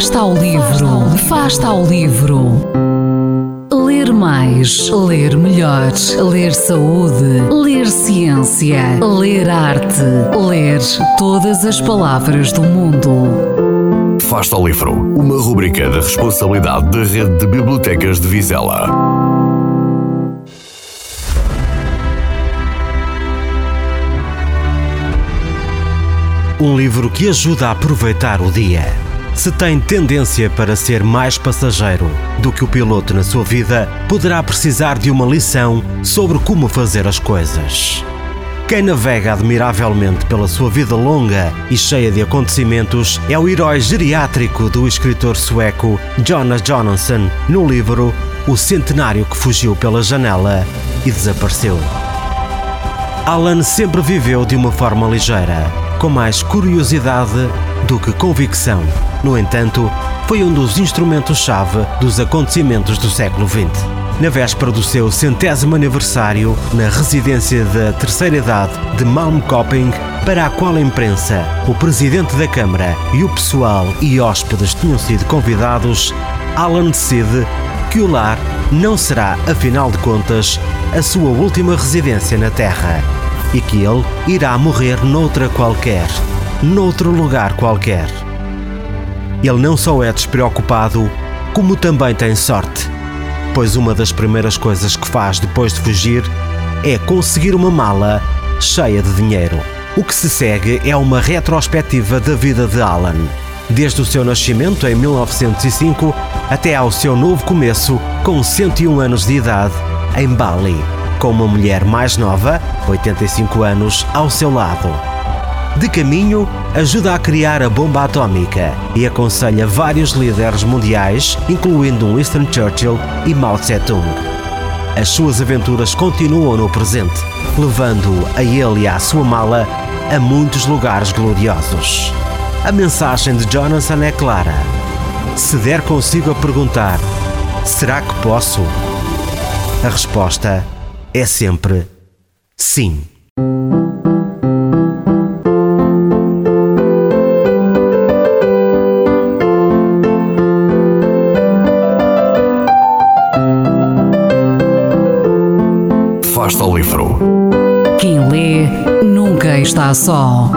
Afasta ao livro, afasta ao livro. Ler mais, ler melhor, ler saúde, ler ciência, ler arte, ler todas as palavras do mundo. Afasta ao livro, uma rubrica da responsabilidade da Rede de Bibliotecas de Vizela. Um livro que ajuda a aproveitar o dia. Se tem tendência para ser mais passageiro do que o piloto na sua vida, poderá precisar de uma lição sobre como fazer as coisas. Quem navega admiravelmente pela sua vida longa e cheia de acontecimentos é o herói geriátrico do escritor sueco Jonas Jonasson no livro O Centenário que Fugiu pela Janela e Desapareceu. Alan sempre viveu de uma forma ligeira com mais curiosidade do que convicção. No entanto, foi um dos instrumentos-chave dos acontecimentos do século XX. Na véspera do seu centésimo aniversário, na residência da terceira idade de Malmköping, para a qual a imprensa, o presidente da Câmara e o pessoal e hóspedes tinham sido convidados, Alan decide que o lar não será, afinal de contas, a sua última residência na Terra e que ele irá morrer noutra qualquer, noutro lugar qualquer. Ele não só é despreocupado, como também tem sorte, pois uma das primeiras coisas que faz depois de fugir é conseguir uma mala cheia de dinheiro. O que se segue é uma retrospectiva da vida de Alan, desde o seu nascimento em 1905 até ao seu novo começo com 101 anos de idade em Bali com uma mulher mais nova, 85 anos, ao seu lado. De caminho, ajuda a criar a bomba atómica e aconselha vários líderes mundiais, incluindo Winston Churchill e Mao Tse-tung. As suas aventuras continuam no presente, levando a ele e à sua mala a muitos lugares gloriosos. A mensagem de Jonathan é clara. Se der consigo a perguntar: será que posso? A resposta é sempre sim. Fasta o livro. Quem lê nunca está só.